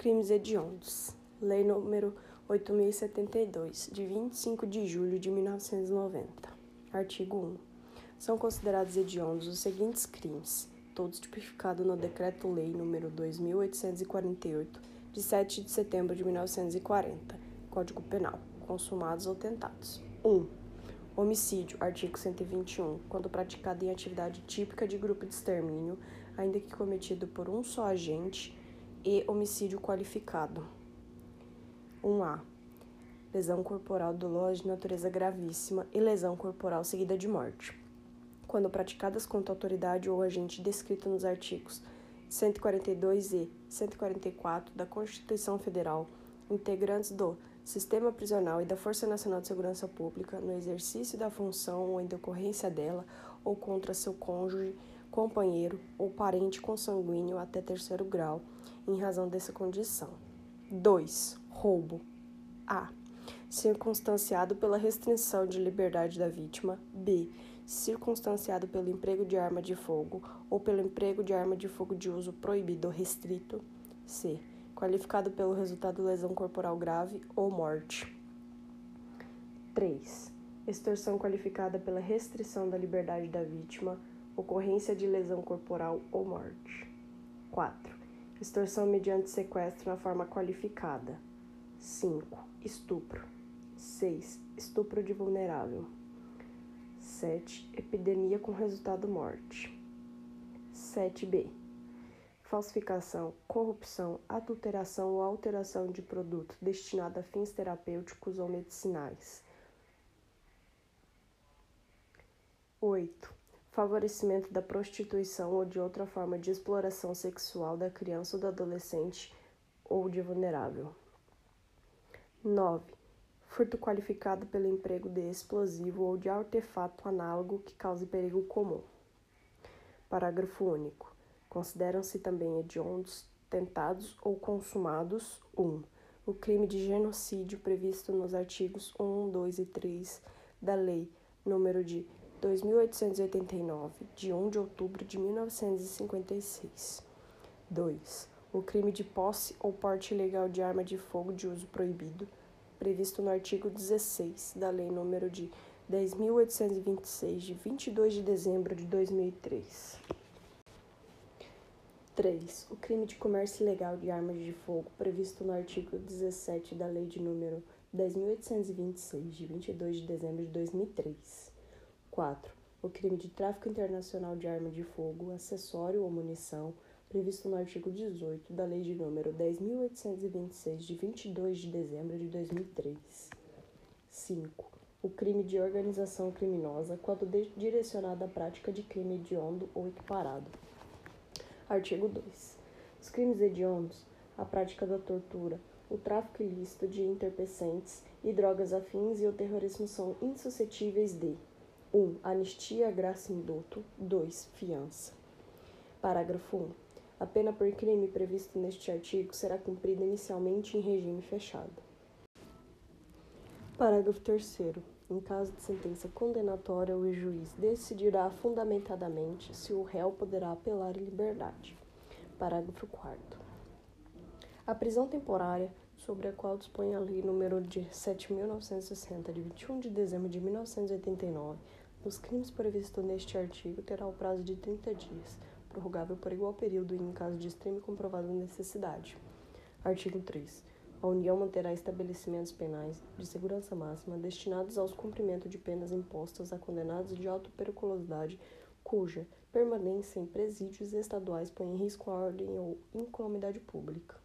Crimes hediondos. Lei número 8072, de 25 de julho de 1990. Artigo 1. São considerados hediondos os seguintes crimes, todos tipificados no Decreto-Lei número 2848, de 7 de setembro de 1940, Código Penal, consumados ou tentados. 1. Homicídio, artigo 121, quando praticado em atividade típica de grupo de extermínio, ainda que cometido por um só agente, e homicídio qualificado. 1A. Lesão corporal dolosa de natureza gravíssima e lesão corporal seguida de morte. Quando praticadas contra autoridade ou agente descrito nos artigos 142 e 144 da Constituição Federal, integrantes do sistema prisional e da Força Nacional de Segurança Pública no exercício da função ou em decorrência dela ou contra seu cônjuge, companheiro ou parente consanguíneo até terceiro grau, em razão dessa condição. 2. Roubo. A. Circunstanciado pela restrição de liberdade da vítima. B. Circunstanciado pelo emprego de arma de fogo ou pelo emprego de arma de fogo de uso proibido ou restrito. C. Qualificado pelo resultado de lesão corporal grave ou morte. 3. Extorsão qualificada pela restrição da liberdade da vítima, ocorrência de lesão corporal ou morte. 4 Extorsão mediante sequestro na forma qualificada. 5. Estupro. 6. Estupro de vulnerável. 7. Epidemia com resultado morte. 7b. Falsificação, corrupção, adulteração ou alteração de produto destinado a fins terapêuticos ou medicinais. 8 favorecimento da prostituição ou de outra forma de exploração sexual da criança ou do adolescente ou de vulnerável. 9. Furto qualificado pelo emprego de explosivo ou de artefato análogo que cause perigo comum. Parágrafo único. Consideram-se também hediondos, tentados ou consumados 1. Um, o crime de genocídio previsto nos artigos 1, 2 e 3 da Lei número de 2889, de 1 de outubro de 1956. 2. O crime de posse ou porte ilegal de arma de fogo de uso proibido, previsto no artigo 16 da Lei nº de 10.826, de 22 de dezembro de 2003. 3. O crime de comércio ilegal de armas de fogo, previsto no artigo 17 da Lei de número 10.826, de 22 de dezembro de 2003. 4. O crime de tráfico internacional de arma de fogo, acessório ou munição, previsto no artigo 18 da Lei de número 10.826, de 22 de dezembro de 2003. 5. O crime de organização criminosa, quando direcionado à prática de crime hediondo ou equiparado. Artigo 2. Os crimes hediondos, a prática da tortura, o tráfico ilícito de entorpecentes e drogas afins e o terrorismo são insuscetíveis de 1. Anistia, graça e indulto. 2. Fiança. Parágrafo 1. A pena por crime previsto neste artigo será cumprida inicialmente em regime fechado. Parágrafo 3. Em caso de sentença condenatória, o juiz decidirá fundamentadamente se o réu poderá apelar em liberdade. Parágrafo 4. A prisão temporária, sobre a qual dispõe a Lei número de 7.960, de 21 de dezembro de 1989, os crimes previstos neste artigo terá o prazo de 30 dias, prorrogável por igual período em caso de extrema e comprovada necessidade. Artigo 3. A União manterá estabelecimentos penais de segurança máxima destinados ao cumprimento de penas impostas a condenados de alta periculosidade cuja permanência em presídios estaduais põe em risco a ordem ou incalamidade pública.